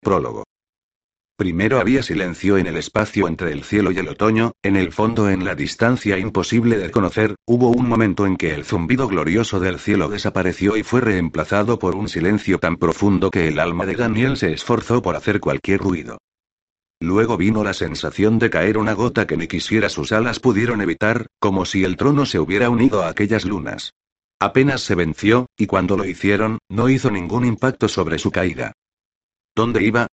Prólogo. Primero había silencio en el espacio entre el cielo y el otoño, en el fondo en la distancia imposible de conocer, hubo un momento en que el zumbido glorioso del cielo desapareció y fue reemplazado por un silencio tan profundo que el alma de Daniel se esforzó por hacer cualquier ruido. Luego vino la sensación de caer una gota que ni quisiera sus alas pudieron evitar, como si el trono se hubiera unido a aquellas lunas. Apenas se venció, y cuando lo hicieron, no hizo ningún impacto sobre su caída. ¿Dónde iba?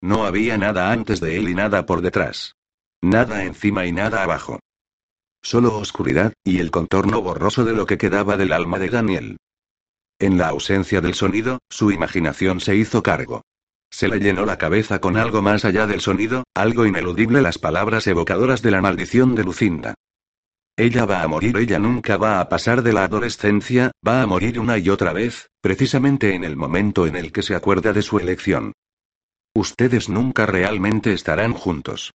No había nada antes de él y nada por detrás. Nada encima y nada abajo. Solo oscuridad, y el contorno borroso de lo que quedaba del alma de Daniel. En la ausencia del sonido, su imaginación se hizo cargo. Se le llenó la cabeza con algo más allá del sonido, algo ineludible, las palabras evocadoras de la maldición de Lucinda. Ella va a morir, ella nunca va a pasar de la adolescencia, va a morir una y otra vez, precisamente en el momento en el que se acuerda de su elección. Ustedes nunca realmente estarán juntos.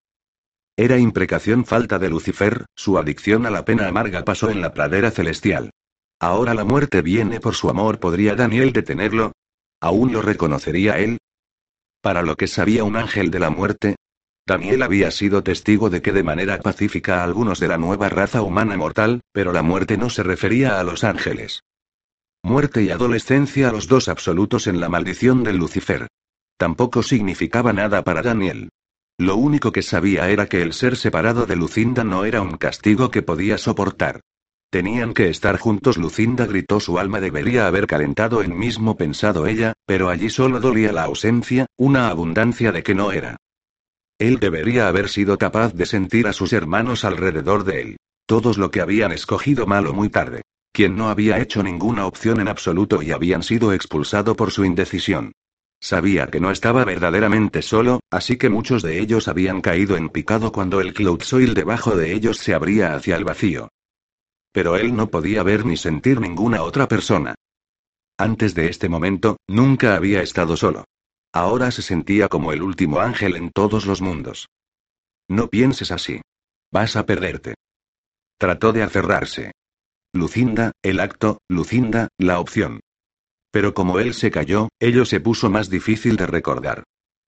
Era imprecación falta de Lucifer, su adicción a la pena amarga pasó en la pradera celestial. Ahora la muerte viene por su amor, ¿podría Daniel detenerlo? ¿Aún lo reconocería él? Para lo que sabía un ángel de la muerte, Daniel había sido testigo de que de manera pacífica algunos de la nueva raza humana mortal, pero la muerte no se refería a los ángeles. Muerte y adolescencia los dos absolutos en la maldición de Lucifer. Tampoco significaba nada para Daniel. Lo único que sabía era que el ser separado de Lucinda no era un castigo que podía soportar. Tenían que estar juntos. Lucinda gritó su alma debería haber calentado el mismo pensado ella, pero allí solo dolía la ausencia, una abundancia de que no era. Él debería haber sido capaz de sentir a sus hermanos alrededor de él. Todos lo que habían escogido mal o muy tarde. Quien no había hecho ninguna opción en absoluto y habían sido expulsado por su indecisión. Sabía que no estaba verdaderamente solo, así que muchos de ellos habían caído en picado cuando el Cloud Soil debajo de ellos se abría hacia el vacío. Pero él no podía ver ni sentir ninguna otra persona. Antes de este momento, nunca había estado solo. Ahora se sentía como el último ángel en todos los mundos. No pienses así. Vas a perderte. Trató de aferrarse. Lucinda, el acto, Lucinda, la opción. Pero como él se cayó, ello se puso más difícil de recordar.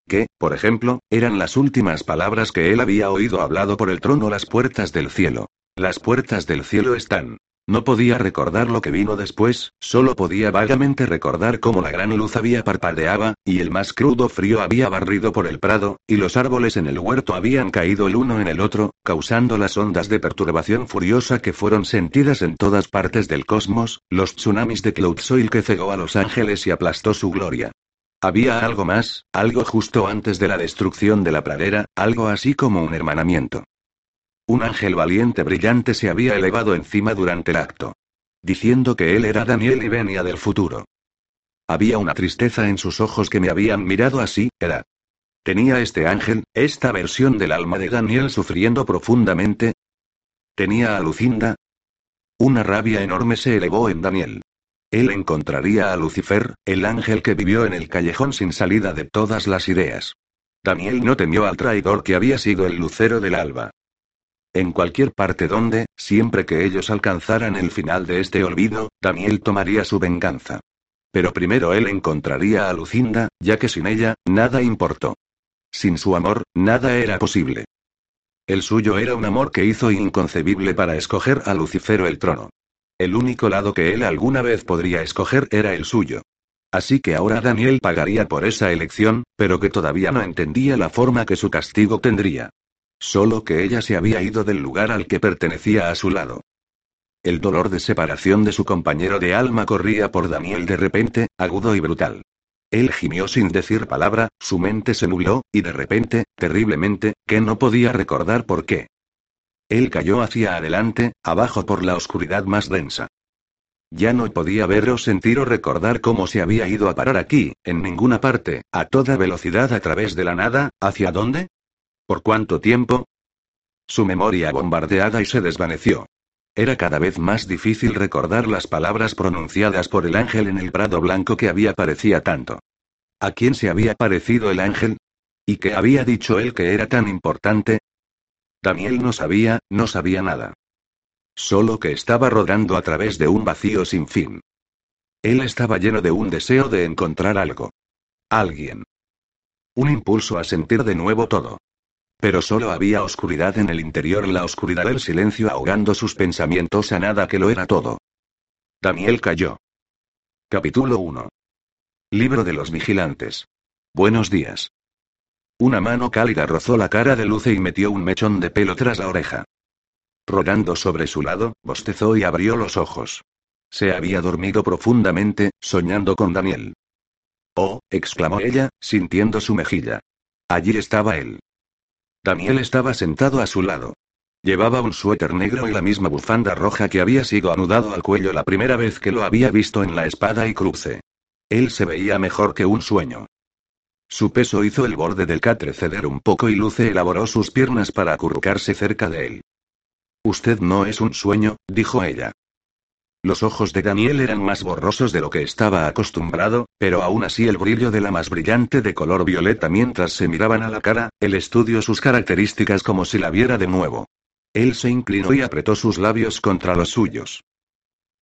Que, por ejemplo, eran las últimas palabras que él había oído hablado por el trono las puertas del cielo. Las puertas del cielo están. No podía recordar lo que vino después, solo podía vagamente recordar cómo la gran luz había parpadeaba, y el más crudo frío había barrido por el prado, y los árboles en el huerto habían caído el uno en el otro, causando las ondas de perturbación furiosa que fueron sentidas en todas partes del cosmos, los tsunamis de Cloud Soil que cegó a los ángeles y aplastó su gloria. Había algo más, algo justo antes de la destrucción de la pradera, algo así como un hermanamiento. Un ángel valiente brillante se había elevado encima durante el acto. Diciendo que él era Daniel y venía del futuro. Había una tristeza en sus ojos que me habían mirado así, era. ¿Tenía este ángel, esta versión del alma de Daniel sufriendo profundamente? ¿Tenía a Lucinda? Una rabia enorme se elevó en Daniel. Él encontraría a Lucifer, el ángel que vivió en el callejón sin salida de todas las ideas. Daniel no temió al traidor que había sido el lucero del alba. En cualquier parte donde, siempre que ellos alcanzaran el final de este olvido, Daniel tomaría su venganza. Pero primero él encontraría a Lucinda, ya que sin ella, nada importó. Sin su amor, nada era posible. El suyo era un amor que hizo inconcebible para escoger a Lucifero el trono. El único lado que él alguna vez podría escoger era el suyo. Así que ahora Daniel pagaría por esa elección, pero que todavía no entendía la forma que su castigo tendría. Solo que ella se había ido del lugar al que pertenecía a su lado. El dolor de separación de su compañero de alma corría por Daniel de repente, agudo y brutal. Él gimió sin decir palabra, su mente se nubló, y de repente, terriblemente, que no podía recordar por qué. Él cayó hacia adelante, abajo por la oscuridad más densa. Ya no podía ver o sentir o recordar cómo se había ido a parar aquí, en ninguna parte, a toda velocidad a través de la nada, ¿hacia dónde? ¿Por cuánto tiempo? Su memoria bombardeada y se desvaneció. Era cada vez más difícil recordar las palabras pronunciadas por el ángel en el prado blanco que había parecía tanto. ¿A quién se había parecido el ángel? ¿Y qué había dicho él que era tan importante? Daniel no sabía, no sabía nada. Solo que estaba rodando a través de un vacío sin fin. Él estaba lleno de un deseo de encontrar algo. Alguien. Un impulso a sentir de nuevo todo. Pero solo había oscuridad en el interior, la oscuridad del silencio ahogando sus pensamientos a nada que lo era todo. Daniel cayó. Capítulo 1. Libro de los vigilantes. Buenos días. Una mano cálida rozó la cara de Luce y metió un mechón de pelo tras la oreja. Rodando sobre su lado, bostezó y abrió los ojos. Se había dormido profundamente, soñando con Daniel. Oh, exclamó ella, sintiendo su mejilla. Allí estaba él. Daniel estaba sentado a su lado. Llevaba un suéter negro y la misma bufanda roja que había sido anudado al cuello la primera vez que lo había visto en la espada y cruce. Él se veía mejor que un sueño. Su peso hizo el borde del catre ceder un poco y Luce elaboró sus piernas para acurrucarse cerca de él. Usted no es un sueño, dijo ella. Los ojos de Daniel eran más borrosos de lo que estaba acostumbrado, pero aún así el brillo de la más brillante de color violeta mientras se miraban a la cara, él estudió sus características como si la viera de nuevo. Él se inclinó y apretó sus labios contra los suyos.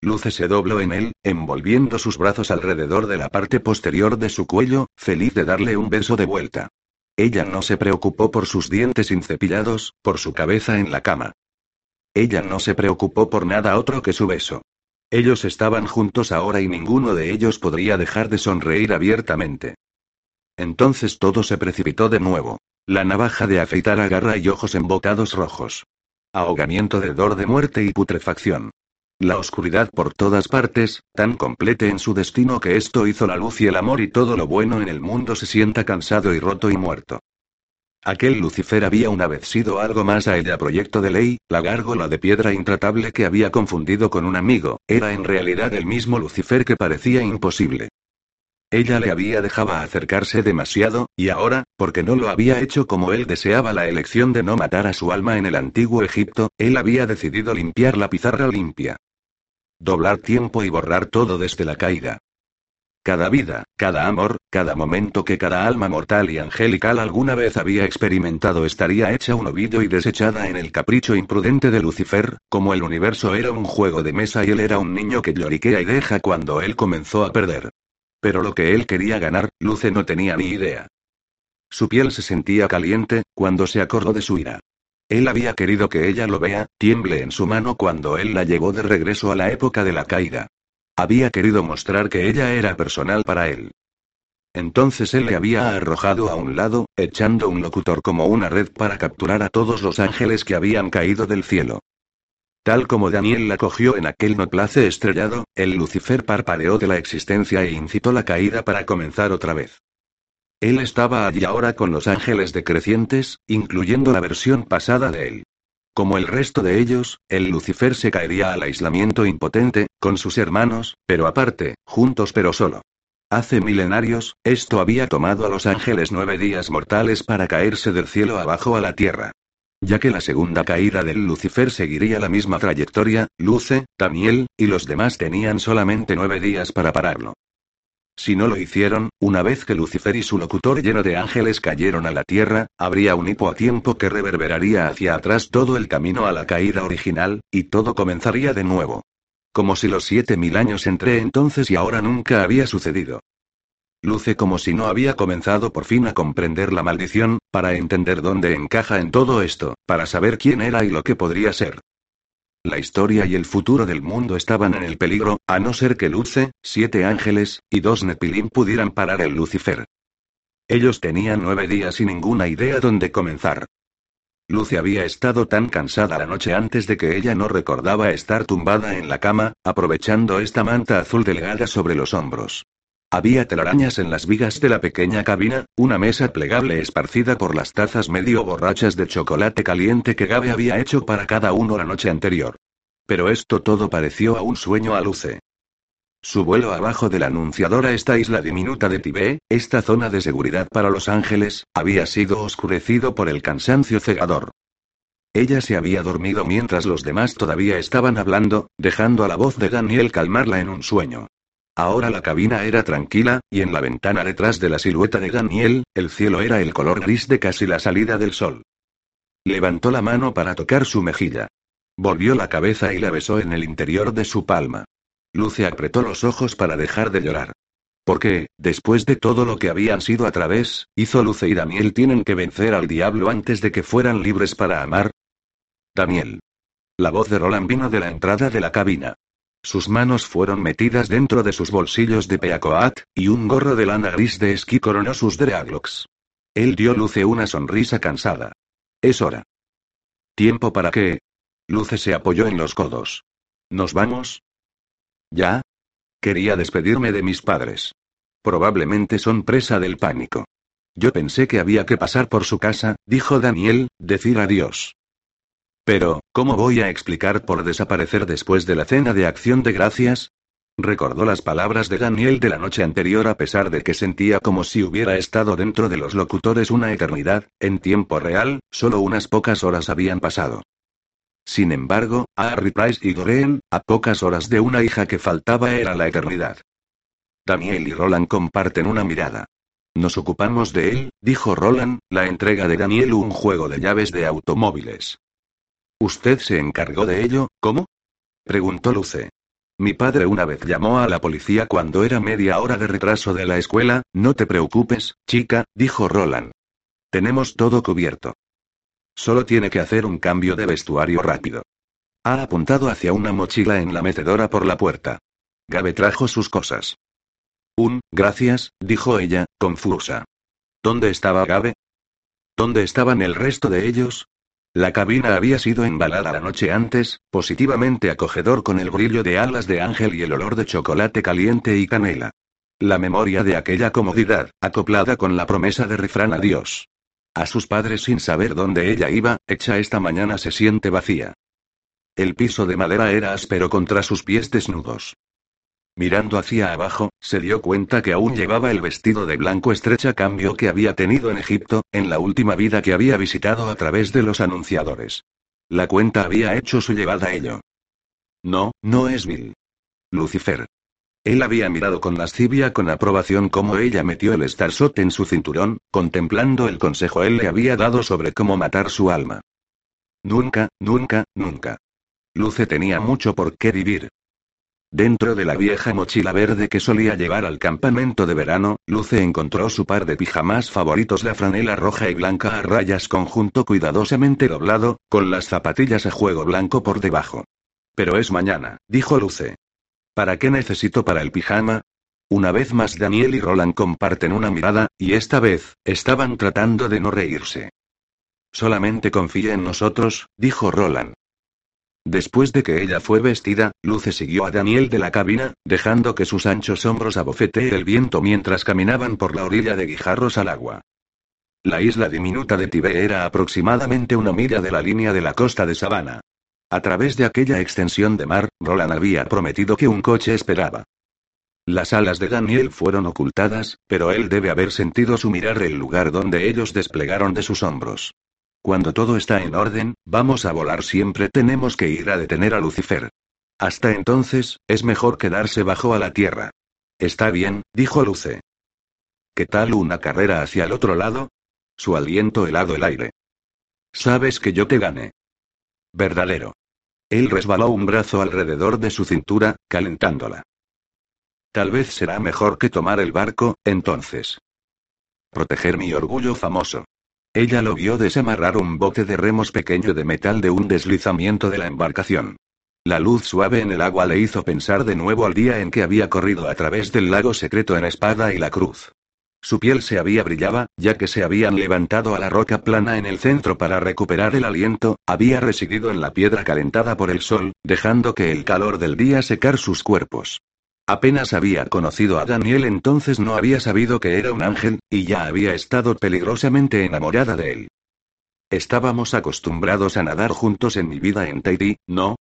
Luce se dobló en él, envolviendo sus brazos alrededor de la parte posterior de su cuello, feliz de darle un beso de vuelta. Ella no se preocupó por sus dientes incepillados, por su cabeza en la cama. Ella no se preocupó por nada otro que su beso. Ellos estaban juntos ahora y ninguno de ellos podría dejar de sonreír abiertamente. Entonces todo se precipitó de nuevo. La navaja de afeitar agarra y ojos embotados rojos. Ahogamiento de dor de muerte y putrefacción. La oscuridad por todas partes, tan completa en su destino que esto hizo la luz y el amor y todo lo bueno en el mundo se sienta cansado y roto y muerto. Aquel Lucifer había una vez sido algo más a ella proyecto de ley, la gárgola de piedra intratable que había confundido con un amigo, era en realidad el mismo Lucifer que parecía imposible. Ella le había dejado acercarse demasiado, y ahora, porque no lo había hecho como él deseaba la elección de no matar a su alma en el antiguo Egipto, él había decidido limpiar la pizarra limpia. Doblar tiempo y borrar todo desde la caída. Cada vida, cada amor, cada momento que cada alma mortal y angelical alguna vez había experimentado estaría hecha un ovillo y desechada en el capricho imprudente de Lucifer, como el universo era un juego de mesa y él era un niño que lloriquea y deja cuando él comenzó a perder. Pero lo que él quería ganar, Luce no tenía ni idea. Su piel se sentía caliente, cuando se acordó de su ira. Él había querido que ella lo vea, tiemble en su mano cuando él la llevó de regreso a la época de la caída. Había querido mostrar que ella era personal para él. Entonces él le había arrojado a un lado, echando un locutor como una red para capturar a todos los ángeles que habían caído del cielo. Tal como Daniel la cogió en aquel noplace estrellado, el Lucifer parpadeó de la existencia e incitó la caída para comenzar otra vez. Él estaba allí ahora con los ángeles decrecientes, incluyendo la versión pasada de él. Como el resto de ellos, el Lucifer se caería al aislamiento impotente, con sus hermanos, pero aparte, juntos pero solo. Hace milenarios, esto había tomado a los ángeles nueve días mortales para caerse del cielo abajo a la tierra. Ya que la segunda caída del Lucifer seguiría la misma trayectoria, Luce, Daniel, y los demás tenían solamente nueve días para pararlo. Si no lo hicieron, una vez que Lucifer y su locutor lleno de ángeles cayeron a la tierra, habría un hipo a tiempo que reverberaría hacia atrás todo el camino a la caída original, y todo comenzaría de nuevo. Como si los siete mil años entre entonces y ahora nunca había sucedido. Luce como si no había comenzado por fin a comprender la maldición, para entender dónde encaja en todo esto, para saber quién era y lo que podría ser. La historia y el futuro del mundo estaban en el peligro, a no ser que Luce, siete ángeles, y dos Nepilim pudieran parar el Lucifer. Ellos tenían nueve días y ninguna idea dónde comenzar. Luce había estado tan cansada la noche antes de que ella no recordaba estar tumbada en la cama, aprovechando esta manta azul delgada sobre los hombros. Había telarañas en las vigas de la pequeña cabina, una mesa plegable esparcida por las tazas medio borrachas de chocolate caliente que Gabe había hecho para cada uno la noche anterior. Pero esto todo pareció a un sueño a Luce. Su vuelo abajo de la anunciadora esta isla diminuta de Tibet, esta zona de seguridad para los ángeles, había sido oscurecido por el cansancio cegador. Ella se había dormido mientras los demás todavía estaban hablando, dejando a la voz de Daniel calmarla en un sueño. Ahora la cabina era tranquila, y en la ventana detrás de la silueta de Daniel, el cielo era el color gris de casi la salida del sol. Levantó la mano para tocar su mejilla. Volvió la cabeza y la besó en el interior de su palma. Luce apretó los ojos para dejar de llorar. Porque, después de todo lo que habían sido a través, hizo Luce y Daniel tienen que vencer al diablo antes de que fueran libres para amar. Daniel. La voz de Roland vino de la entrada de la cabina. Sus manos fueron metidas dentro de sus bolsillos de peacoat, y un gorro de lana gris de esquí coronó sus dreadlocks. Él dio Luce una sonrisa cansada. Es hora. ¿Tiempo para qué? Luce se apoyó en los codos. ¿Nos vamos? ¿Ya? Quería despedirme de mis padres. Probablemente son presa del pánico. Yo pensé que había que pasar por su casa, dijo Daniel, decir adiós. Pero, ¿cómo voy a explicar por desaparecer después de la cena de acción de gracias? Recordó las palabras de Daniel de la noche anterior a pesar de que sentía como si hubiera estado dentro de los locutores una eternidad, en tiempo real, solo unas pocas horas habían pasado. Sin embargo, a Harry Price y Doreen, a pocas horas de una hija que faltaba era la eternidad. Daniel y Roland comparten una mirada. Nos ocupamos de él, dijo Roland, la entrega de Daniel un juego de llaves de automóviles. ¿Usted se encargó de ello, cómo? preguntó Luce. Mi padre una vez llamó a la policía cuando era media hora de retraso de la escuela, no te preocupes, chica, dijo Roland. Tenemos todo cubierto. Solo tiene que hacer un cambio de vestuario rápido. Ha apuntado hacia una mochila en la mecedora por la puerta. Gabe trajo sus cosas. Un, gracias, dijo ella, confusa. ¿Dónde estaba Gabe? ¿Dónde estaban el resto de ellos? La cabina había sido embalada la noche antes, positivamente acogedor con el brillo de alas de ángel y el olor de chocolate caliente y canela. La memoria de aquella comodidad, acoplada con la promesa de refrán adiós. A sus padres sin saber dónde ella iba, hecha esta mañana se siente vacía. El piso de madera era áspero contra sus pies desnudos. Mirando hacia abajo, se dio cuenta que aún llevaba el vestido de blanco estrecha cambio que había tenido en Egipto, en la última vida que había visitado a través de los anunciadores. La cuenta había hecho su llevada a ello. No, no es Bill. Lucifer. Él había mirado con lascivia con aprobación cómo ella metió el Starshot en su cinturón, contemplando el consejo él le había dado sobre cómo matar su alma. Nunca, nunca, nunca. Luce tenía mucho por qué vivir. Dentro de la vieja mochila verde que solía llevar al campamento de verano, Luce encontró su par de pijamas favoritos, la franela roja y blanca a rayas conjunto cuidadosamente doblado, con las zapatillas a juego blanco por debajo. Pero es mañana, dijo Luce. ¿Para qué necesito para el pijama? Una vez más Daniel y Roland comparten una mirada, y esta vez, estaban tratando de no reírse. Solamente confíe en nosotros, dijo Roland. Después de que ella fue vestida, Luce siguió a Daniel de la cabina, dejando que sus anchos hombros abofetee el viento mientras caminaban por la orilla de guijarros al agua. La isla diminuta de Tibet era aproximadamente una milla de la línea de la costa de Sabana. A través de aquella extensión de mar, Roland había prometido que un coche esperaba. Las alas de Daniel fueron ocultadas, pero él debe haber sentido su mirar el lugar donde ellos desplegaron de sus hombros. Cuando todo está en orden, vamos a volar siempre tenemos que ir a detener a Lucifer. Hasta entonces, es mejor quedarse bajo a la tierra. Está bien, dijo Luce. ¿Qué tal una carrera hacia el otro lado? Su aliento helado el aire. Sabes que yo te gané. Verdadero. Él resbaló un brazo alrededor de su cintura, calentándola. Tal vez será mejor que tomar el barco, entonces. Proteger mi orgullo famoso. Ella lo vio desamarrar un bote de remos pequeño de metal de un deslizamiento de la embarcación. La luz suave en el agua le hizo pensar de nuevo al día en que había corrido a través del lago secreto en espada y la cruz. Su piel se había brillaba, ya que se habían levantado a la roca plana en el centro para recuperar el aliento, había residido en la piedra calentada por el sol, dejando que el calor del día secar sus cuerpos. Apenas había conocido a Daniel entonces no había sabido que era un ángel, y ya había estado peligrosamente enamorada de él. Estábamos acostumbrados a nadar juntos en mi vida en Tahití, ¿no?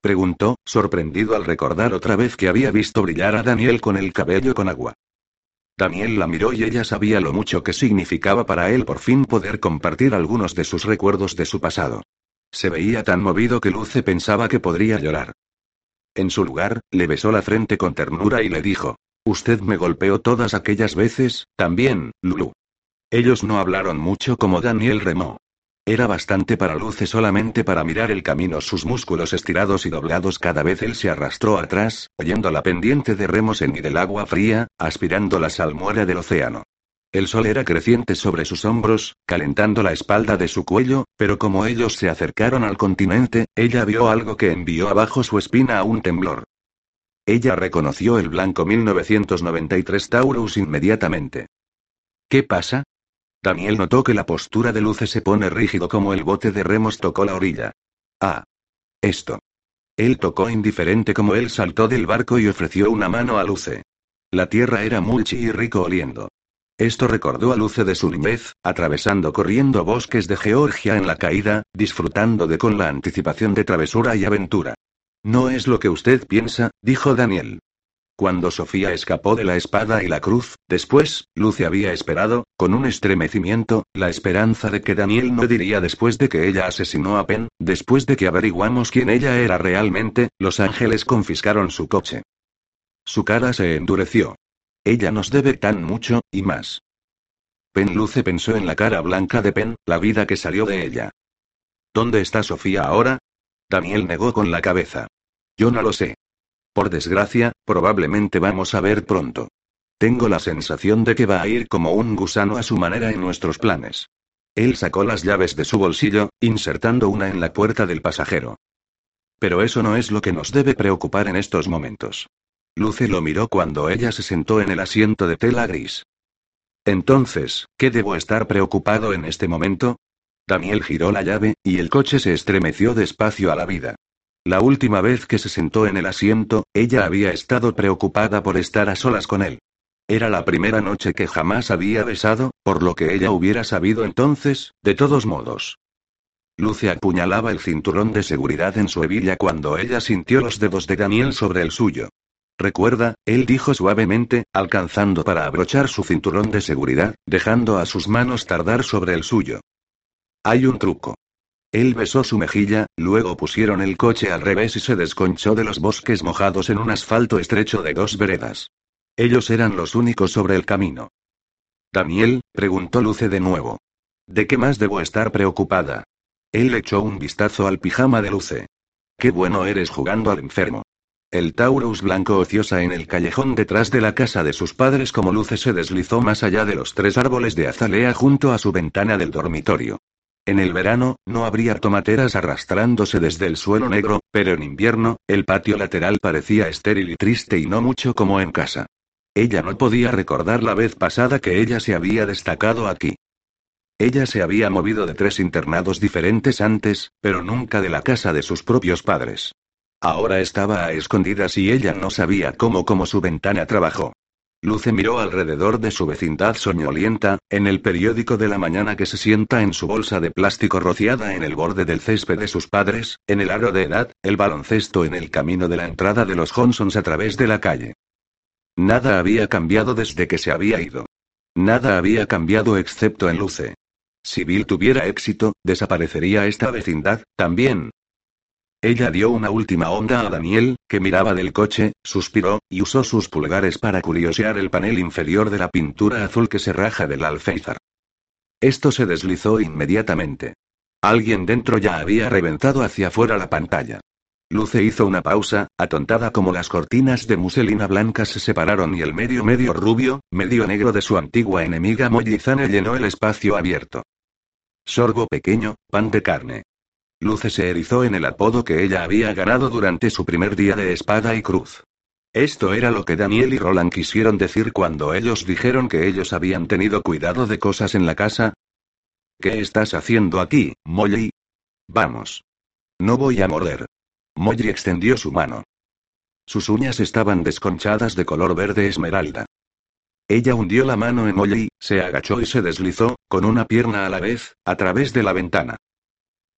Preguntó, sorprendido al recordar otra vez que había visto brillar a Daniel con el cabello con agua. Daniel la miró y ella sabía lo mucho que significaba para él por fin poder compartir algunos de sus recuerdos de su pasado. Se veía tan movido que Luce pensaba que podría llorar. En su lugar, le besó la frente con ternura y le dijo, Usted me golpeó todas aquellas veces, también, Lulu. Ellos no hablaron mucho como Daniel remó. Era bastante para Luce solamente para mirar el camino, sus músculos estirados y doblados cada vez él se arrastró atrás, oyendo la pendiente de remos en y del agua fría, aspirando la salmuera del océano. El sol era creciente sobre sus hombros, calentando la espalda de su cuello, pero como ellos se acercaron al continente, ella vio algo que envió abajo su espina a un temblor. Ella reconoció el blanco 1993 Taurus inmediatamente. ¿Qué pasa? Daniel notó que la postura de Luce se pone rígido como el bote de remos tocó la orilla. Ah. Esto. Él tocó indiferente como él saltó del barco y ofreció una mano a Luce. La tierra era mulchi y rico oliendo. Esto recordó a Luce de su niñez, atravesando corriendo bosques de Georgia en la caída, disfrutando de con la anticipación de travesura y aventura. No es lo que usted piensa, dijo Daniel. Cuando Sofía escapó de la espada y la cruz, después, Luce había esperado, con un estremecimiento, la esperanza de que Daniel no diría después de que ella asesinó a Penn, después de que averiguamos quién ella era realmente, los ángeles confiscaron su coche. Su cara se endureció. Ella nos debe tan mucho, y más. Penn Luce pensó en la cara blanca de Penn, la vida que salió de ella. ¿Dónde está Sofía ahora? Daniel negó con la cabeza. Yo no lo sé. Por desgracia, probablemente vamos a ver pronto. Tengo la sensación de que va a ir como un gusano a su manera en nuestros planes. Él sacó las llaves de su bolsillo, insertando una en la puerta del pasajero. Pero eso no es lo que nos debe preocupar en estos momentos. Luce lo miró cuando ella se sentó en el asiento de tela gris. Entonces, ¿qué debo estar preocupado en este momento? Daniel giró la llave, y el coche se estremeció despacio a la vida. La última vez que se sentó en el asiento, ella había estado preocupada por estar a solas con él. Era la primera noche que jamás había besado, por lo que ella hubiera sabido entonces, de todos modos. Luce apuñalaba el cinturón de seguridad en su hebilla cuando ella sintió los dedos de Daniel sobre el suyo. Recuerda, él dijo suavemente, alcanzando para abrochar su cinturón de seguridad, dejando a sus manos tardar sobre el suyo. Hay un truco. Él besó su mejilla, luego pusieron el coche al revés y se desconchó de los bosques mojados en un asfalto estrecho de dos veredas. Ellos eran los únicos sobre el camino. Daniel, preguntó Luce de nuevo. ¿De qué más debo estar preocupada? Él echó un vistazo al pijama de Luce. Qué bueno eres jugando al enfermo. El Taurus blanco ociosa en el callejón detrás de la casa de sus padres como Luce se deslizó más allá de los tres árboles de azalea junto a su ventana del dormitorio. En el verano, no habría tomateras arrastrándose desde el suelo negro, pero en invierno, el patio lateral parecía estéril y triste y no mucho como en casa. Ella no podía recordar la vez pasada que ella se había destacado aquí. Ella se había movido de tres internados diferentes antes, pero nunca de la casa de sus propios padres. Ahora estaba a escondidas y ella no sabía cómo como su ventana trabajó. Luce miró alrededor de su vecindad soñolienta, en el periódico de la mañana que se sienta en su bolsa de plástico rociada en el borde del césped de sus padres, en el aro de edad, el baloncesto en el camino de la entrada de los Johnsons a través de la calle. Nada había cambiado desde que se había ido. Nada había cambiado excepto en Luce. Si Bill tuviera éxito, desaparecería esta vecindad, también, ella dio una última onda a Daniel, que miraba del coche, suspiró, y usó sus pulgares para curiosear el panel inferior de la pintura azul que se raja del alféizar. Esto se deslizó inmediatamente. Alguien dentro ya había reventado hacia afuera la pantalla. Luce hizo una pausa, atontada como las cortinas de muselina blanca se separaron y el medio medio rubio, medio negro de su antigua enemiga Mollizane llenó el espacio abierto. Sorgo pequeño, pan de carne. Luce se erizó en el apodo que ella había ganado durante su primer día de espada y cruz. Esto era lo que Daniel y Roland quisieron decir cuando ellos dijeron que ellos habían tenido cuidado de cosas en la casa. ¿Qué estás haciendo aquí, Molly? Vamos. No voy a morder. Molly extendió su mano. Sus uñas estaban desconchadas de color verde esmeralda. Ella hundió la mano en Molly, se agachó y se deslizó, con una pierna a la vez, a través de la ventana.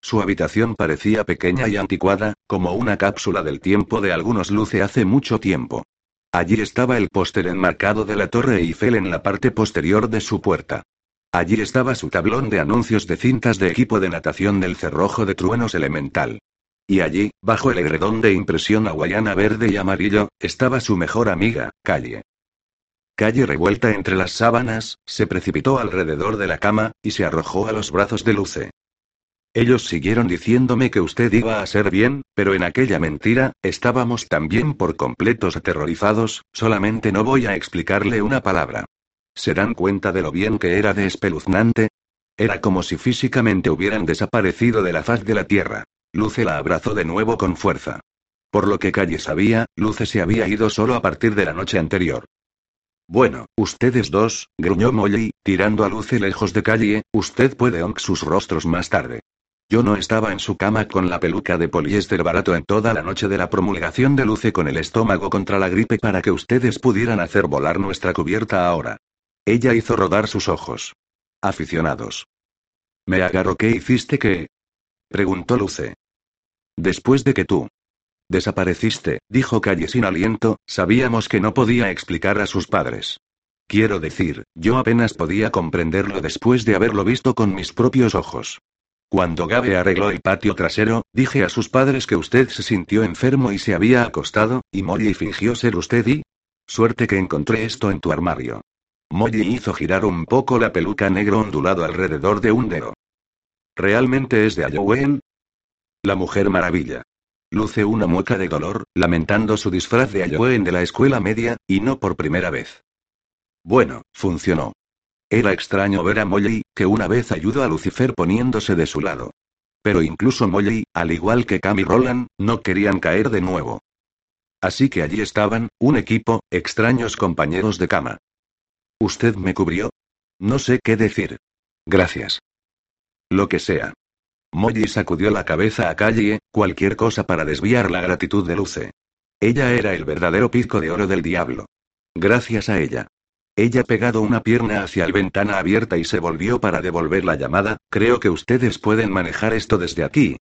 Su habitación parecía pequeña y anticuada, como una cápsula del tiempo de algunos luce hace mucho tiempo. Allí estaba el póster enmarcado de la Torre Eiffel en la parte posterior de su puerta. Allí estaba su tablón de anuncios de cintas de equipo de natación del cerrojo de truenos elemental. Y allí, bajo el edredón de impresión hawaiana verde y amarillo, estaba su mejor amiga, Calle. Calle revuelta entre las sábanas, se precipitó alrededor de la cama, y se arrojó a los brazos de Luce. Ellos siguieron diciéndome que usted iba a ser bien, pero en aquella mentira, estábamos también por completos aterrorizados, solamente no voy a explicarle una palabra. ¿Se dan cuenta de lo bien que era de espeluznante? Era como si físicamente hubieran desaparecido de la faz de la tierra. Luce la abrazó de nuevo con fuerza. Por lo que Calle sabía, Luce se había ido solo a partir de la noche anterior. Bueno, ustedes dos, gruñó Molly, tirando a Luce lejos de Calle, usted puede onk sus rostros más tarde. Yo no estaba en su cama con la peluca de poliéster barato en toda la noche de la promulgación de Luce con el estómago contra la gripe para que ustedes pudieran hacer volar nuestra cubierta ahora. Ella hizo rodar sus ojos. Aficionados. Me agarró, ¿qué hiciste que? Preguntó Luce. Después de que tú desapareciste, dijo Calle sin aliento, sabíamos que no podía explicar a sus padres. Quiero decir, yo apenas podía comprenderlo después de haberlo visto con mis propios ojos. Cuando Gabe arregló el patio trasero, dije a sus padres que usted se sintió enfermo y se había acostado, y Molly fingió ser usted y... Suerte que encontré esto en tu armario. Molly hizo girar un poco la peluca negro ondulado alrededor de un dedo. ¿Realmente es de Halloween? La mujer maravilla. Luce una mueca de dolor, lamentando su disfraz de Halloween de la escuela media, y no por primera vez. Bueno, funcionó. Era extraño ver a Molly, que una vez ayudó a Lucifer poniéndose de su lado. Pero incluso Molly, al igual que Cam y Roland, no querían caer de nuevo. Así que allí estaban, un equipo, extraños compañeros de cama. ¿Usted me cubrió? No sé qué decir. Gracias. Lo que sea. Molly sacudió la cabeza a Calle, cualquier cosa para desviar la gratitud de Luce. Ella era el verdadero pico de oro del diablo. Gracias a ella. Ella pegado una pierna hacia la ventana abierta y se volvió para devolver la llamada, creo que ustedes pueden manejar esto desde aquí.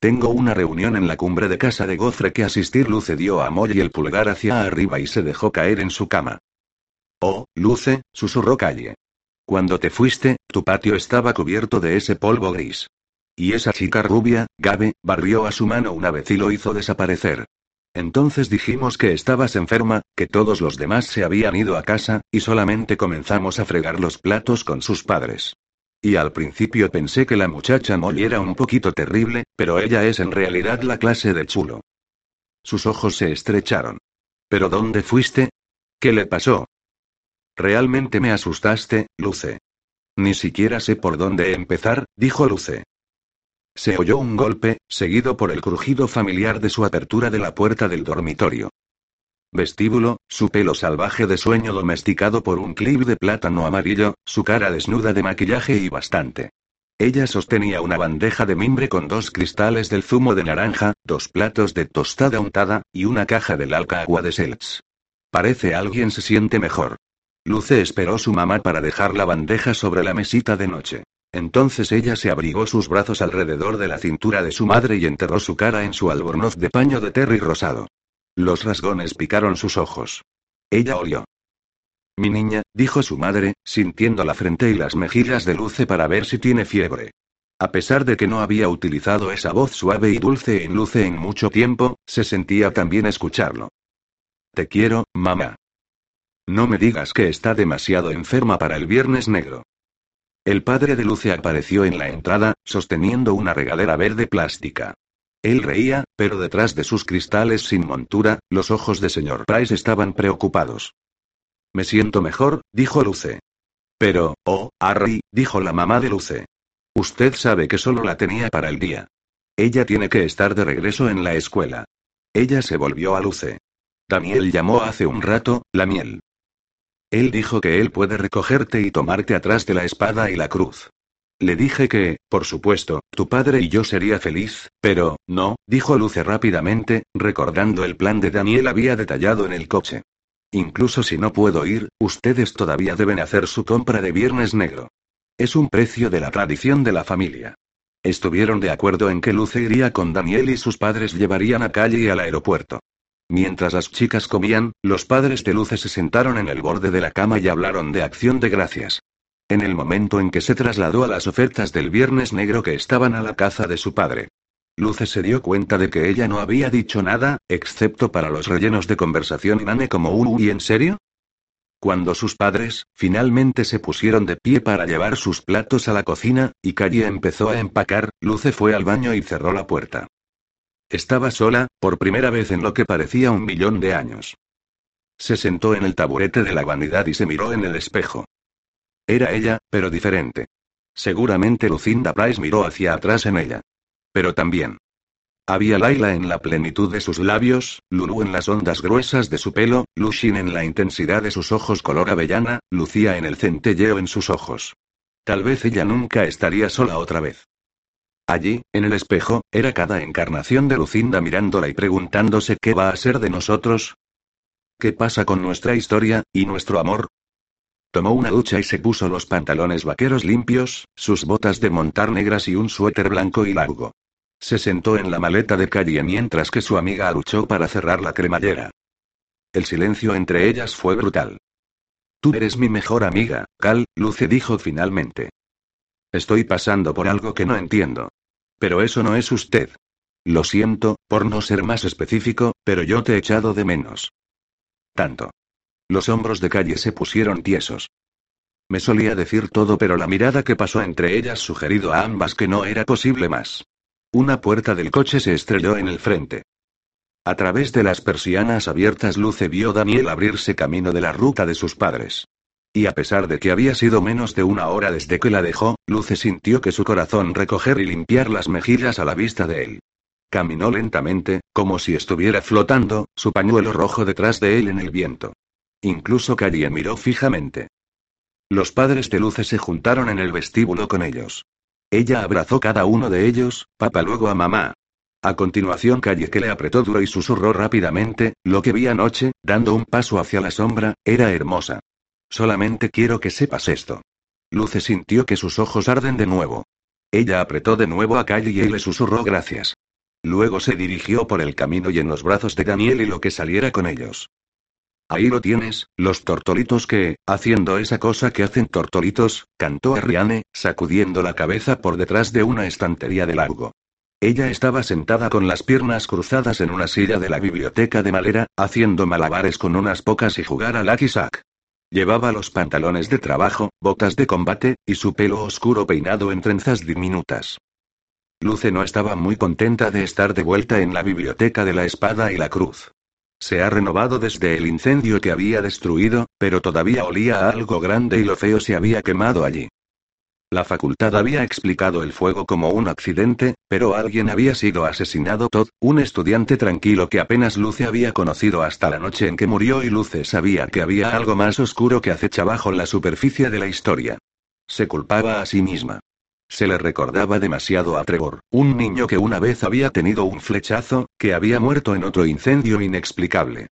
Tengo una reunión en la cumbre de casa de Gofre que asistir Luce dio a Molly el pulgar hacia arriba y se dejó caer en su cama. Oh, Luce, susurró Calle. Cuando te fuiste, tu patio estaba cubierto de ese polvo gris. Y esa chica rubia, Gabe, barrió a su mano una vez y lo hizo desaparecer. Entonces dijimos que estabas enferma, que todos los demás se habían ido a casa, y solamente comenzamos a fregar los platos con sus padres. Y al principio pensé que la muchacha Molly era un poquito terrible, pero ella es en realidad la clase de chulo. Sus ojos se estrecharon. ¿Pero dónde fuiste? ¿Qué le pasó? Realmente me asustaste, Luce. Ni siquiera sé por dónde empezar, dijo Luce. Se oyó un golpe, seguido por el crujido familiar de su apertura de la puerta del dormitorio. Vestíbulo, su pelo salvaje de sueño domesticado por un clip de plátano amarillo, su cara desnuda de maquillaje y bastante. Ella sostenía una bandeja de mimbre con dos cristales del zumo de naranja, dos platos de tostada untada, y una caja del alca agua de Seltz. Parece alguien se siente mejor. Luce esperó su mamá para dejar la bandeja sobre la mesita de noche. Entonces ella se abrigó sus brazos alrededor de la cintura de su madre y enterró su cara en su albornoz de paño de terry rosado. Los rasgones picaron sus ojos. Ella olió. Mi niña, dijo su madre, sintiendo la frente y las mejillas de Luce para ver si tiene fiebre. A pesar de que no había utilizado esa voz suave y dulce en Luce en mucho tiempo, se sentía también escucharlo. Te quiero, mamá. No me digas que está demasiado enferma para el viernes negro. El padre de Luce apareció en la entrada, sosteniendo una regadera verde plástica. Él reía, pero detrás de sus cristales sin montura, los ojos de señor Price estaban preocupados. Me siento mejor, dijo Luce. Pero, oh, Harry, dijo la mamá de Luce. Usted sabe que solo la tenía para el día. Ella tiene que estar de regreso en la escuela. Ella se volvió a Luce. Daniel llamó hace un rato, la miel. Él dijo que él puede recogerte y tomarte atrás de la espada y la cruz. Le dije que, por supuesto, tu padre y yo sería feliz, pero, no, dijo Luce rápidamente, recordando el plan de Daniel había detallado en el coche. Incluso si no puedo ir, ustedes todavía deben hacer su compra de Viernes Negro. Es un precio de la tradición de la familia. Estuvieron de acuerdo en que Luce iría con Daniel y sus padres llevarían a Calle al aeropuerto. Mientras las chicas comían, los padres de Luce se sentaron en el borde de la cama y hablaron de acción de gracias. En el momento en que se trasladó a las ofertas del Viernes Negro que estaban a la caza de su padre. Luce se dio cuenta de que ella no había dicho nada, excepto para los rellenos de conversación inane como un ¿y en serio? Cuando sus padres, finalmente se pusieron de pie para llevar sus platos a la cocina, y Calle empezó a empacar, Luce fue al baño y cerró la puerta. Estaba sola, por primera vez en lo que parecía un millón de años. Se sentó en el taburete de la vanidad y se miró en el espejo. Era ella, pero diferente. Seguramente Lucinda Price miró hacia atrás en ella. Pero también. Había Laila en la plenitud de sus labios, Lulu en las ondas gruesas de su pelo, Lushin en la intensidad de sus ojos color avellana, Lucía en el centelleo en sus ojos. Tal vez ella nunca estaría sola otra vez. Allí, en el espejo, era cada encarnación de Lucinda mirándola y preguntándose qué va a ser de nosotros. ¿Qué pasa con nuestra historia, y nuestro amor? Tomó una ducha y se puso los pantalones vaqueros limpios, sus botas de montar negras y un suéter blanco y largo. Se sentó en la maleta de calle mientras que su amiga luchó para cerrar la cremallera. El silencio entre ellas fue brutal. Tú eres mi mejor amiga, Cal, Luce dijo finalmente. Estoy pasando por algo que no entiendo. Pero eso no es usted. Lo siento, por no ser más específico, pero yo te he echado de menos. Tanto. Los hombros de calle se pusieron tiesos. Me solía decir todo, pero la mirada que pasó entre ellas sugerido a ambas que no era posible más. Una puerta del coche se estrelló en el frente. A través de las persianas abiertas Luce vio Daniel abrirse camino de la ruta de sus padres. Y a pesar de que había sido menos de una hora desde que la dejó, Luce sintió que su corazón recoger y limpiar las mejillas a la vista de él. Caminó lentamente, como si estuviera flotando, su pañuelo rojo detrás de él en el viento. Incluso Calle miró fijamente. Los padres de Luce se juntaron en el vestíbulo con ellos. Ella abrazó cada uno de ellos, papá luego a mamá. A continuación Calle que le apretó duro y susurró rápidamente, lo que vi anoche, dando un paso hacia la sombra, era hermosa. Solamente quiero que sepas esto. Luce sintió que sus ojos arden de nuevo. Ella apretó de nuevo a Calle y le susurró gracias. Luego se dirigió por el camino y en los brazos de Daniel y lo que saliera con ellos. Ahí lo tienes, los tortolitos que, haciendo esa cosa que hacen tortolitos, cantó Ariane, sacudiendo la cabeza por detrás de una estantería de largo. Ella estaba sentada con las piernas cruzadas en una silla de la biblioteca de madera, haciendo malabares con unas pocas y jugar a Lucky Sack. Llevaba los pantalones de trabajo, botas de combate, y su pelo oscuro peinado en trenzas diminutas. Luce no estaba muy contenta de estar de vuelta en la biblioteca de la espada y la cruz. Se ha renovado desde el incendio que había destruido, pero todavía olía a algo grande y lo feo se había quemado allí. La facultad había explicado el fuego como un accidente, pero alguien había sido asesinado. Todd, un estudiante tranquilo que apenas Luce había conocido hasta la noche en que murió y Luce sabía que había algo más oscuro que acecha bajo la superficie de la historia. Se culpaba a sí misma. Se le recordaba demasiado a Trevor, un niño que una vez había tenido un flechazo, que había muerto en otro incendio inexplicable.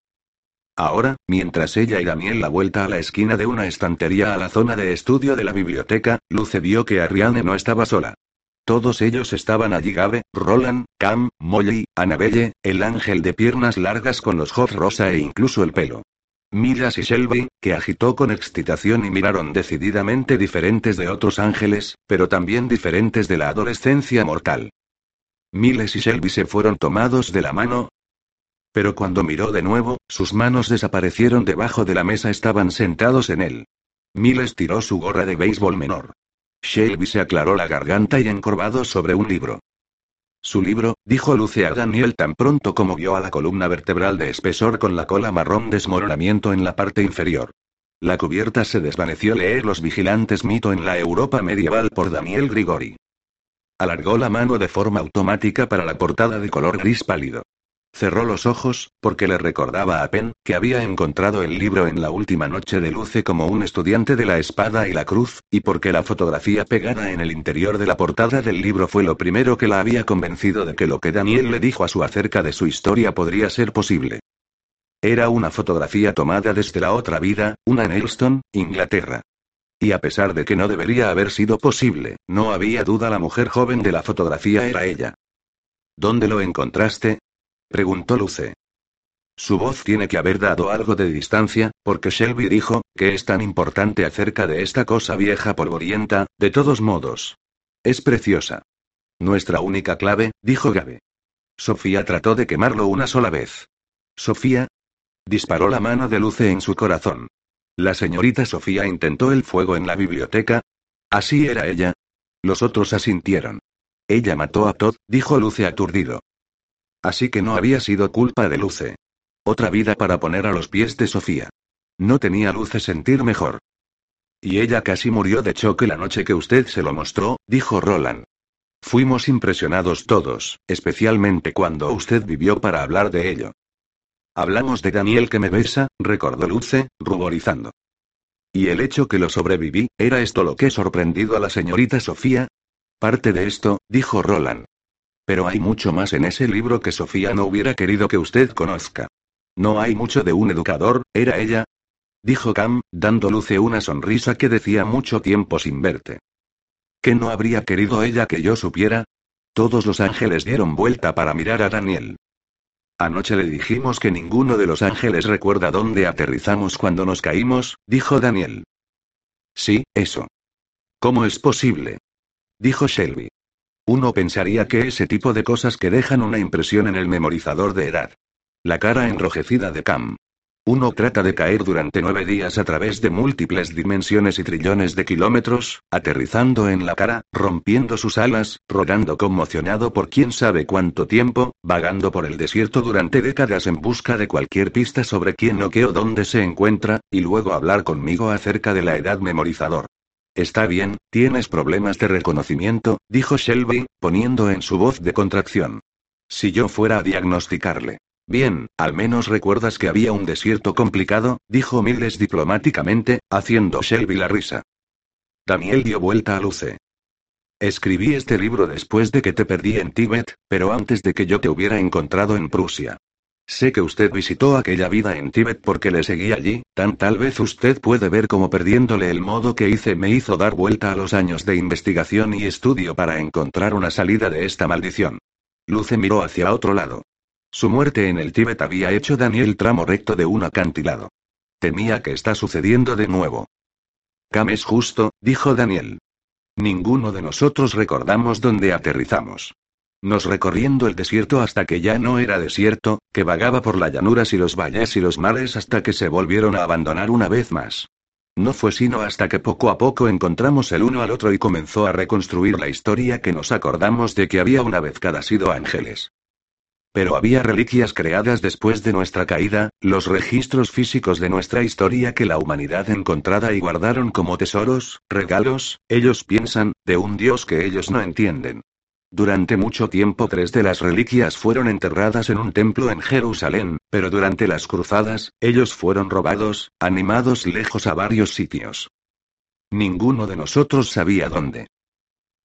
Ahora, mientras ella y Daniel la vuelta a la esquina de una estantería a la zona de estudio de la biblioteca, Luce vio que Ariane no estaba sola. Todos ellos estaban allí Gabe, Roland, Cam, Molly, Annabelle, el ángel de piernas largas con los ojos rosa e incluso el pelo. Miras y Shelby, que agitó con excitación y miraron decididamente diferentes de otros ángeles, pero también diferentes de la adolescencia mortal. Miles y Shelby se fueron tomados de la mano. Pero cuando miró de nuevo, sus manos desaparecieron debajo de la mesa, estaban sentados en él. Miles tiró su gorra de béisbol menor. Shelby se aclaró la garganta y encorvado sobre un libro. Su libro, dijo Luce a Daniel tan pronto como vio a la columna vertebral de espesor con la cola marrón desmoronamiento en la parte inferior. La cubierta se desvaneció leer Los vigilantes mito en la Europa medieval por Daniel Grigori. Alargó la mano de forma automática para la portada de color gris pálido. Cerró los ojos, porque le recordaba a Penn, que había encontrado el libro en la última noche de Luce como un estudiante de la espada y la cruz, y porque la fotografía pegada en el interior de la portada del libro fue lo primero que la había convencido de que lo que Daniel le dijo a su acerca de su historia podría ser posible. Era una fotografía tomada desde la otra vida, una en Elston, Inglaterra. Y a pesar de que no debería haber sido posible, no había duda la mujer joven de la fotografía era ella. ¿Dónde lo encontraste? Preguntó Luce. Su voz tiene que haber dado algo de distancia, porque Shelby dijo, que es tan importante acerca de esta cosa vieja polvorienta, de todos modos. Es preciosa. Nuestra única clave, dijo Gabe. Sofía trató de quemarlo una sola vez. Sofía. Disparó la mano de Luce en su corazón. La señorita Sofía intentó el fuego en la biblioteca. Así era ella. Los otros asintieron. Ella mató a Todd, dijo Luce aturdido. Así que no había sido culpa de Luce. Otra vida para poner a los pies de Sofía. No tenía Luce sentir mejor. Y ella casi murió de choque la noche que usted se lo mostró, dijo Roland. Fuimos impresionados todos, especialmente cuando usted vivió para hablar de ello. Hablamos de Daniel que me besa, recordó Luce, ruborizando. ¿Y el hecho que lo sobreviví, era esto lo que sorprendido a la señorita Sofía? Parte de esto, dijo Roland. Pero hay mucho más en ese libro que Sofía no hubiera querido que usted conozca. No hay mucho de un educador, ¿era ella? Dijo Cam, dando Luce una sonrisa que decía mucho tiempo sin verte. ¿Qué no habría querido ella que yo supiera? Todos los ángeles dieron vuelta para mirar a Daniel. Anoche le dijimos que ninguno de los ángeles recuerda dónde aterrizamos cuando nos caímos, dijo Daniel. Sí, eso. ¿Cómo es posible? Dijo Shelby. Uno pensaría que ese tipo de cosas que dejan una impresión en el memorizador de edad. La cara enrojecida de Cam. Uno trata de caer durante nueve días a través de múltiples dimensiones y trillones de kilómetros, aterrizando en la cara, rompiendo sus alas, rodando conmocionado por quién sabe cuánto tiempo, vagando por el desierto durante décadas en busca de cualquier pista sobre quién o qué o dónde se encuentra, y luego hablar conmigo acerca de la edad memorizador. Está bien, tienes problemas de reconocimiento, dijo Shelby, poniendo en su voz de contracción. Si yo fuera a diagnosticarle. Bien, al menos recuerdas que había un desierto complicado, dijo Miles diplomáticamente, haciendo Shelby la risa. Daniel dio vuelta a Luce. Escribí este libro después de que te perdí en Tíbet, pero antes de que yo te hubiera encontrado en Prusia. Sé que usted visitó aquella vida en Tíbet porque le seguí allí, tan tal vez usted puede ver como perdiéndole el modo que hice me hizo dar vuelta a los años de investigación y estudio para encontrar una salida de esta maldición. Luce miró hacia otro lado. Su muerte en el Tíbet había hecho Daniel tramo recto de un acantilado. Temía que está sucediendo de nuevo. Cam es justo, dijo Daniel. Ninguno de nosotros recordamos dónde aterrizamos. Nos recorriendo el desierto hasta que ya no era desierto, que vagaba por las llanuras y los valles y los mares hasta que se volvieron a abandonar una vez más. No fue sino hasta que poco a poco encontramos el uno al otro y comenzó a reconstruir la historia que nos acordamos de que había una vez cada sido ángeles. Pero había reliquias creadas después de nuestra caída, los registros físicos de nuestra historia que la humanidad encontrada y guardaron como tesoros, regalos, ellos piensan, de un Dios que ellos no entienden. Durante mucho tiempo tres de las reliquias fueron enterradas en un templo en Jerusalén, pero durante las cruzadas, ellos fueron robados, animados lejos a varios sitios. Ninguno de nosotros sabía dónde.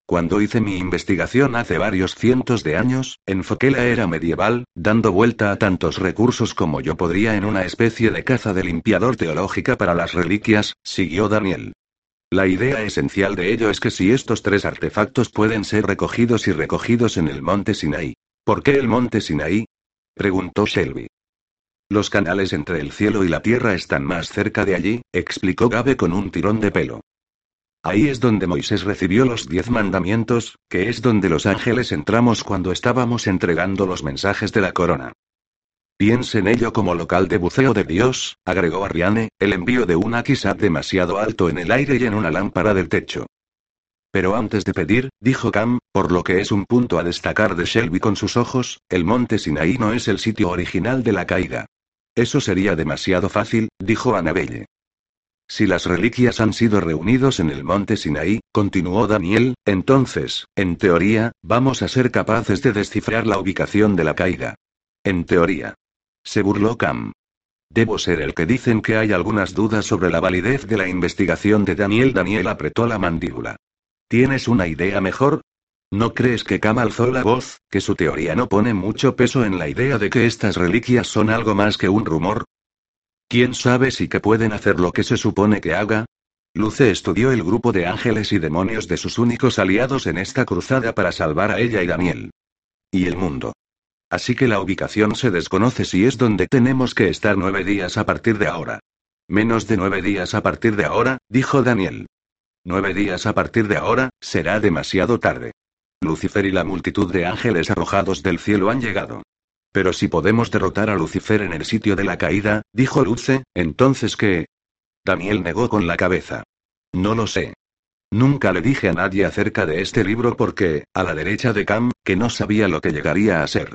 Cuando hice mi investigación hace varios cientos de años, enfoqué la era medieval, dando vuelta a tantos recursos como yo podría en una especie de caza de limpiador teológica para las reliquias, siguió Daniel. La idea esencial de ello es que si estos tres artefactos pueden ser recogidos y recogidos en el monte Sinaí. ¿Por qué el monte Sinaí? preguntó Shelby. Los canales entre el cielo y la tierra están más cerca de allí, explicó Gabe con un tirón de pelo. Ahí es donde Moisés recibió los diez mandamientos, que es donde los ángeles entramos cuando estábamos entregando los mensajes de la corona. Piense en ello como local de buceo de Dios, agregó Ariane, el envío de un Akisat demasiado alto en el aire y en una lámpara del techo. Pero antes de pedir, dijo Cam, por lo que es un punto a destacar de Shelby con sus ojos, el monte Sinaí no es el sitio original de la caída. Eso sería demasiado fácil, dijo Annabelle. Si las reliquias han sido reunidos en el monte Sinaí, continuó Daniel, entonces, en teoría, vamos a ser capaces de descifrar la ubicación de la caída. En teoría. Se burló Cam. Debo ser el que dicen que hay algunas dudas sobre la validez de la investigación de Daniel. Daniel apretó la mandíbula. ¿Tienes una idea mejor? ¿No crees que Cam alzó la voz, que su teoría no pone mucho peso en la idea de que estas reliquias son algo más que un rumor? ¿Quién sabe si que pueden hacer lo que se supone que haga? Luce estudió el grupo de ángeles y demonios de sus únicos aliados en esta cruzada para salvar a ella y Daniel. Y el mundo. Así que la ubicación se desconoce si es donde tenemos que estar nueve días a partir de ahora. Menos de nueve días a partir de ahora, dijo Daniel. Nueve días a partir de ahora, será demasiado tarde. Lucifer y la multitud de ángeles arrojados del cielo han llegado. Pero si podemos derrotar a Lucifer en el sitio de la caída, dijo Luce, entonces qué? Daniel negó con la cabeza. No lo sé. Nunca le dije a nadie acerca de este libro porque, a la derecha de Cam, que no sabía lo que llegaría a ser.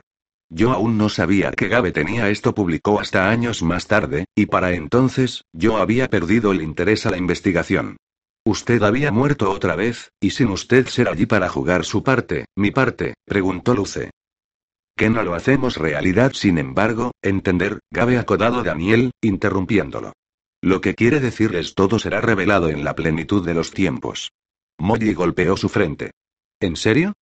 Yo aún no sabía que Gabe tenía esto publicó hasta años más tarde, y para entonces, yo había perdido el interés a la investigación. Usted había muerto otra vez, y sin usted ser allí para jugar su parte, mi parte, preguntó Luce. ¿Que no lo hacemos realidad sin embargo? Entender, Gabe acodado Daniel, interrumpiéndolo. Lo que quiere decir es todo será revelado en la plenitud de los tiempos. Molly golpeó su frente. ¿En serio?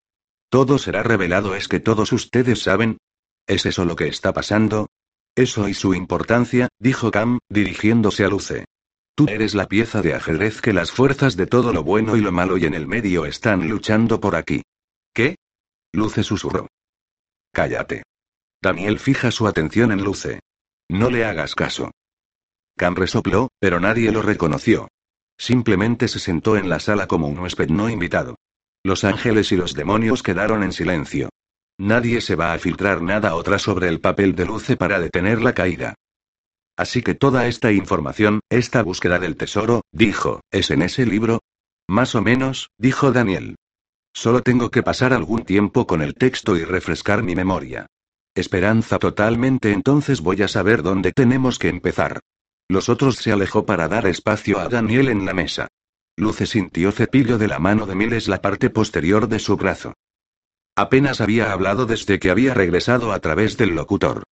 Todo será revelado es que todos ustedes saben, ¿Es eso lo que está pasando? Eso y su importancia, dijo Cam, dirigiéndose a Luce. Tú eres la pieza de ajedrez que las fuerzas de todo lo bueno y lo malo y en el medio están luchando por aquí. ¿Qué? Luce susurró. Cállate. Daniel fija su atención en Luce. No le hagas caso. Cam resopló, pero nadie lo reconoció. Simplemente se sentó en la sala como un huésped no invitado. Los ángeles y los demonios quedaron en silencio. Nadie se va a filtrar nada otra sobre el papel de Luce para detener la caída. Así que toda esta información, esta búsqueda del tesoro, dijo, ¿es en ese libro? Más o menos, dijo Daniel. Solo tengo que pasar algún tiempo con el texto y refrescar mi memoria. Esperanza totalmente entonces voy a saber dónde tenemos que empezar. Los otros se alejó para dar espacio a Daniel en la mesa. Luce sintió cepillo de la mano de Miles la parte posterior de su brazo. Apenas había hablado desde que había regresado a través del locutor.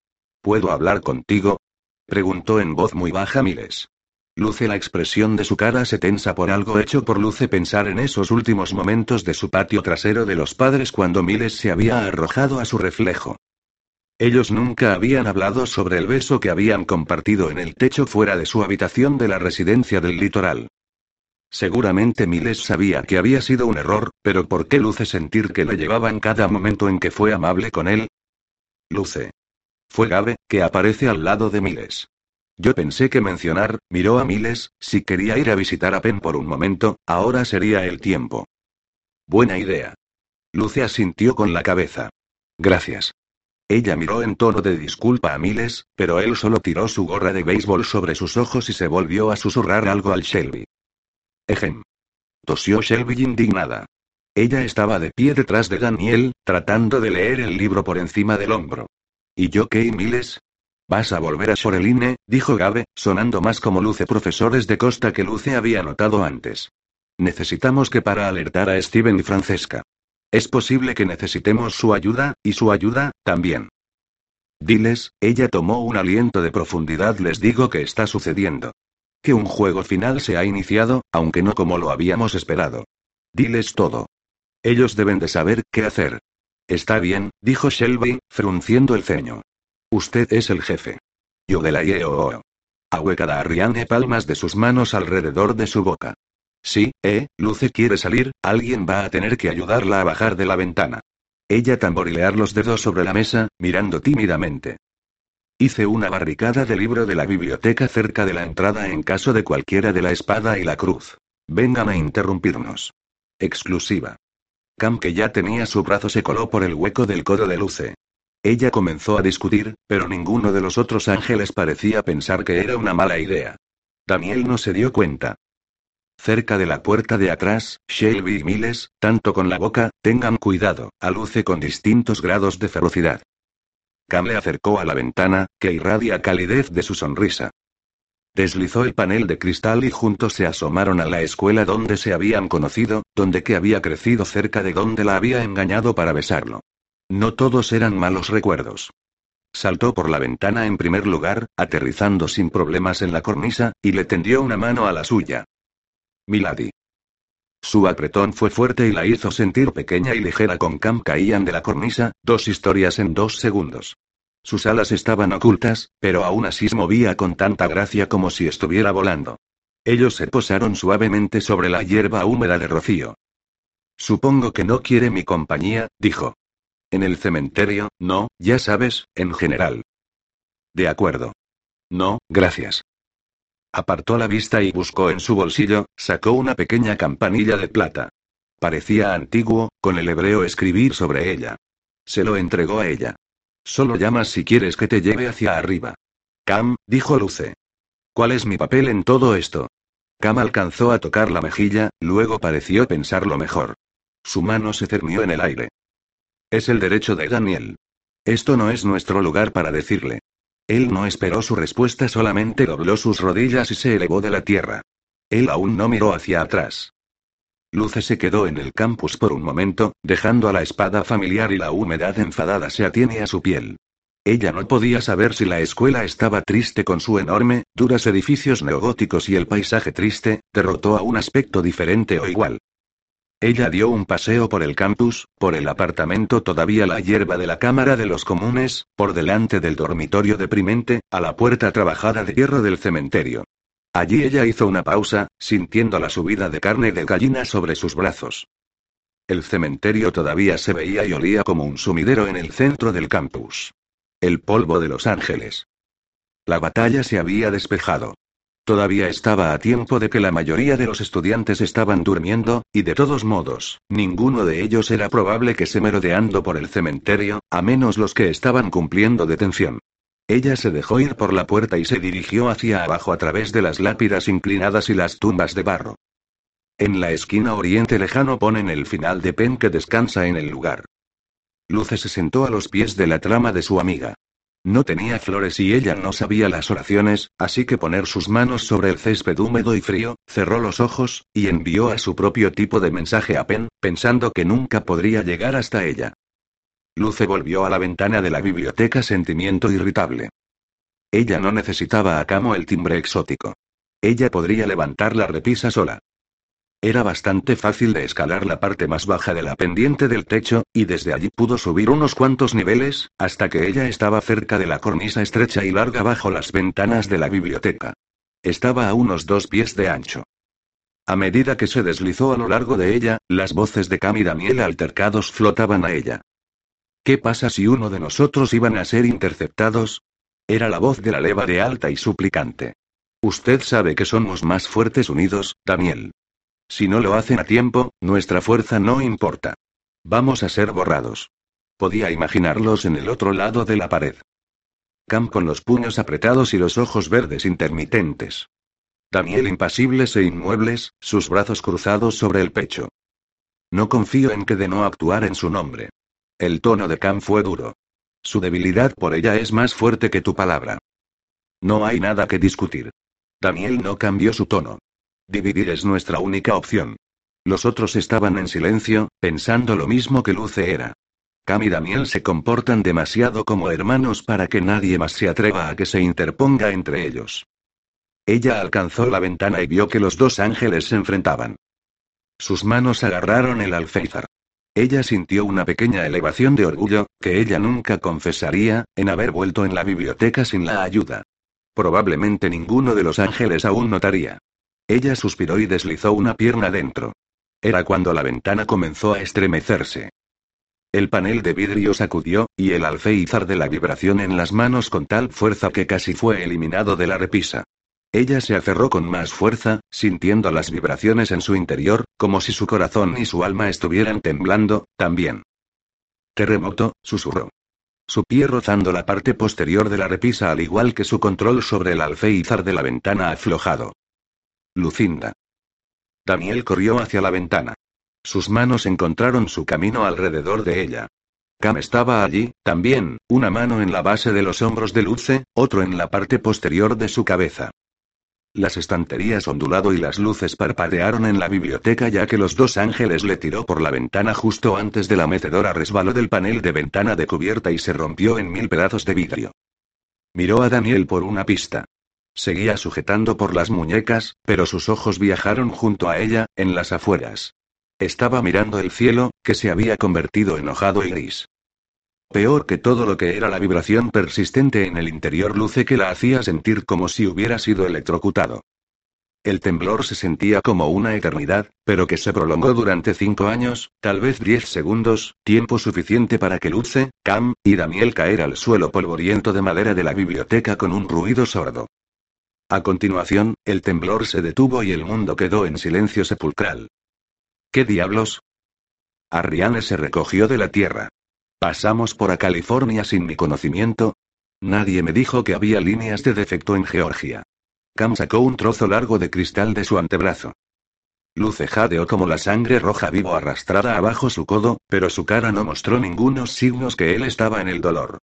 ¿Puedo hablar contigo? preguntó en voz muy baja Miles. Luce la expresión de su cara se tensa por algo hecho por Luce pensar en esos últimos momentos de su patio trasero de los padres cuando Miles se había arrojado a su reflejo. Ellos nunca habían hablado sobre el beso que habían compartido en el techo fuera de su habitación de la residencia del litoral. Seguramente Miles sabía que había sido un error, pero ¿por qué Luce sentir que le llevaba en cada momento en que fue amable con él? Luce. Fue Gabe, que aparece al lado de Miles. Yo pensé que mencionar, miró a Miles, si quería ir a visitar a Pen por un momento, ahora sería el tiempo. Buena idea. Luce asintió con la cabeza. Gracias. Ella miró en tono de disculpa a Miles, pero él solo tiró su gorra de béisbol sobre sus ojos y se volvió a susurrar algo al Shelby. Ejem. Tosió Shelby indignada. Ella estaba de pie detrás de Daniel, tratando de leer el libro por encima del hombro. ¿Y yo qué, Miles? Vas a volver a Soreline, dijo Gabe, sonando más como luce profesores de costa que luce había notado antes. Necesitamos que para alertar a Steven y Francesca. Es posible que necesitemos su ayuda, y su ayuda, también. Diles, ella tomó un aliento de profundidad, les digo que está sucediendo. Que un juego final se ha iniciado, aunque no como lo habíamos esperado. Diles todo. Ellos deben de saber qué hacer. Está bien, dijo Shelby, frunciendo el ceño. Usted es el jefe. Yo de la IEO. Ahuecada a Rianne palmas de sus manos alrededor de su boca. Sí, eh, Luce quiere salir, alguien va a tener que ayudarla a bajar de la ventana. Ella tamborilear los dedos sobre la mesa, mirando tímidamente. Hice una barricada de libro de la biblioteca cerca de la entrada en caso de cualquiera de la espada y la cruz. Vengan a interrumpirnos. Exclusiva. Cam que ya tenía su brazo se coló por el hueco del codo de Luce. Ella comenzó a discutir, pero ninguno de los otros ángeles parecía pensar que era una mala idea. Daniel no se dio cuenta. Cerca de la puerta de atrás, Shelby y Miles, tanto con la boca, tengan cuidado, a Luce con distintos grados de ferocidad. Le acercó a la ventana, que irradia calidez de su sonrisa. Deslizó el panel de cristal y juntos se asomaron a la escuela donde se habían conocido, donde que había crecido cerca de donde la había engañado para besarlo. No todos eran malos recuerdos. Saltó por la ventana en primer lugar, aterrizando sin problemas en la cornisa, y le tendió una mano a la suya. Milady. Su apretón fue fuerte y la hizo sentir pequeña y ligera con Cam caían de la cornisa, dos historias en dos segundos. Sus alas estaban ocultas, pero aún así se movía con tanta gracia como si estuviera volando. Ellos se posaron suavemente sobre la hierba húmeda de Rocío. Supongo que no quiere mi compañía, dijo. En el cementerio, no, ya sabes, en general. De acuerdo. No, gracias. Apartó la vista y buscó en su bolsillo, sacó una pequeña campanilla de plata. Parecía antiguo, con el hebreo escribir sobre ella. Se lo entregó a ella. Solo llamas si quieres que te lleve hacia arriba. Cam, dijo Luce. ¿Cuál es mi papel en todo esto? Cam alcanzó a tocar la mejilla, luego pareció pensarlo mejor. Su mano se cernió en el aire. Es el derecho de Daniel. Esto no es nuestro lugar para decirle. Él no esperó su respuesta, solamente dobló sus rodillas y se elevó de la tierra. Él aún no miró hacia atrás. Luce se quedó en el campus por un momento, dejando a la espada familiar y la humedad enfadada se atiene a su piel. Ella no podía saber si la escuela estaba triste con su enorme, duras edificios neogóticos y el paisaje triste, derrotó a un aspecto diferente o igual. Ella dio un paseo por el campus, por el apartamento todavía la hierba de la Cámara de los Comunes, por delante del dormitorio deprimente, a la puerta trabajada de hierro del cementerio. Allí ella hizo una pausa, sintiendo la subida de carne de gallina sobre sus brazos. El cementerio todavía se veía y olía como un sumidero en el centro del campus. El polvo de los ángeles. La batalla se había despejado. Todavía estaba a tiempo de que la mayoría de los estudiantes estaban durmiendo, y de todos modos, ninguno de ellos era probable que se merodeando por el cementerio, a menos los que estaban cumpliendo detención. Ella se dejó ir por la puerta y se dirigió hacia abajo a través de las lápidas inclinadas y las tumbas de barro. En la esquina oriente lejano ponen el final de Pen que descansa en el lugar. Luce se sentó a los pies de la trama de su amiga. No tenía flores y ella no sabía las oraciones, así que poner sus manos sobre el césped húmedo y frío, cerró los ojos, y envió a su propio tipo de mensaje a Pen, pensando que nunca podría llegar hasta ella. Luce volvió a la ventana de la biblioteca sentimiento irritable. Ella no necesitaba a Camo el timbre exótico. Ella podría levantar la repisa sola. Era bastante fácil de escalar la parte más baja de la pendiente del techo, y desde allí pudo subir unos cuantos niveles, hasta que ella estaba cerca de la cornisa estrecha y larga bajo las ventanas de la biblioteca. Estaba a unos dos pies de ancho. A medida que se deslizó a lo largo de ella, las voces de Cam y Daniel altercados flotaban a ella. ¿Qué pasa si uno de nosotros iban a ser interceptados? Era la voz de la leva de alta y suplicante. Usted sabe que somos más fuertes unidos, Daniel. Si no lo hacen a tiempo, nuestra fuerza no importa. Vamos a ser borrados. Podía imaginarlos en el otro lado de la pared. Cam con los puños apretados y los ojos verdes intermitentes. Daniel impasibles e inmuebles, sus brazos cruzados sobre el pecho. No confío en que de no actuar en su nombre. El tono de Cam fue duro. Su debilidad por ella es más fuerte que tu palabra. No hay nada que discutir. Daniel no cambió su tono. Dividir es nuestra única opción. Los otros estaban en silencio, pensando lo mismo que Luce era. Cam y Daniel se comportan demasiado como hermanos para que nadie más se atreva a que se interponga entre ellos. Ella alcanzó la ventana y vio que los dos ángeles se enfrentaban. Sus manos agarraron el alféizar. Ella sintió una pequeña elevación de orgullo, que ella nunca confesaría, en haber vuelto en la biblioteca sin la ayuda. Probablemente ninguno de los ángeles aún notaría. Ella suspiró y deslizó una pierna dentro. Era cuando la ventana comenzó a estremecerse. El panel de vidrio sacudió, y el alféizar de la vibración en las manos con tal fuerza que casi fue eliminado de la repisa. Ella se aferró con más fuerza, sintiendo las vibraciones en su interior, como si su corazón y su alma estuvieran temblando, también. Terremoto, susurró. Su pie rozando la parte posterior de la repisa al igual que su control sobre el alféizar de la ventana aflojado. Lucinda. Daniel corrió hacia la ventana. Sus manos encontraron su camino alrededor de ella. Cam estaba allí, también, una mano en la base de los hombros de Luce, otro en la parte posterior de su cabeza. Las estanterías ondulado y las luces parpadearon en la biblioteca ya que los dos ángeles le tiró por la ventana justo antes de la metedora resbaló del panel de ventana de cubierta y se rompió en mil pedazos de vidrio. Miró a Daniel por una pista. Seguía sujetando por las muñecas, pero sus ojos viajaron junto a ella, en las afueras. Estaba mirando el cielo, que se había convertido enojado y gris. Peor que todo lo que era la vibración persistente en el interior luce que la hacía sentir como si hubiera sido electrocutado. El temblor se sentía como una eternidad, pero que se prolongó durante cinco años, tal vez diez segundos, tiempo suficiente para que Luce, Cam, y Daniel caer al suelo polvoriento de madera de la biblioteca con un ruido sordo. A continuación, el temblor se detuvo y el mundo quedó en silencio sepulcral. ¿Qué diablos? Arriane se recogió de la tierra. Pasamos por California sin mi conocimiento. Nadie me dijo que había líneas de defecto en Georgia. Cam sacó un trozo largo de cristal de su antebrazo. Luce jadeó como la sangre roja vivo arrastrada abajo su codo, pero su cara no mostró ningunos signos que él estaba en el dolor.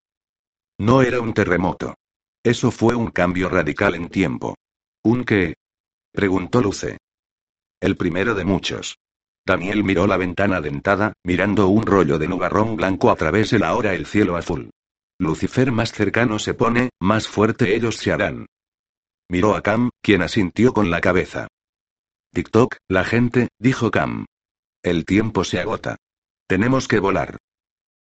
No era un terremoto. Eso fue un cambio radical en tiempo. ¿Un qué? preguntó Luce. El primero de muchos. Daniel miró la ventana dentada, mirando un rollo de nubarrón blanco a través de la hora el cielo azul. Lucifer más cercano se pone, más fuerte ellos se harán. Miró a Cam, quien asintió con la cabeza. TikTok, la gente, dijo Cam. El tiempo se agota. Tenemos que volar.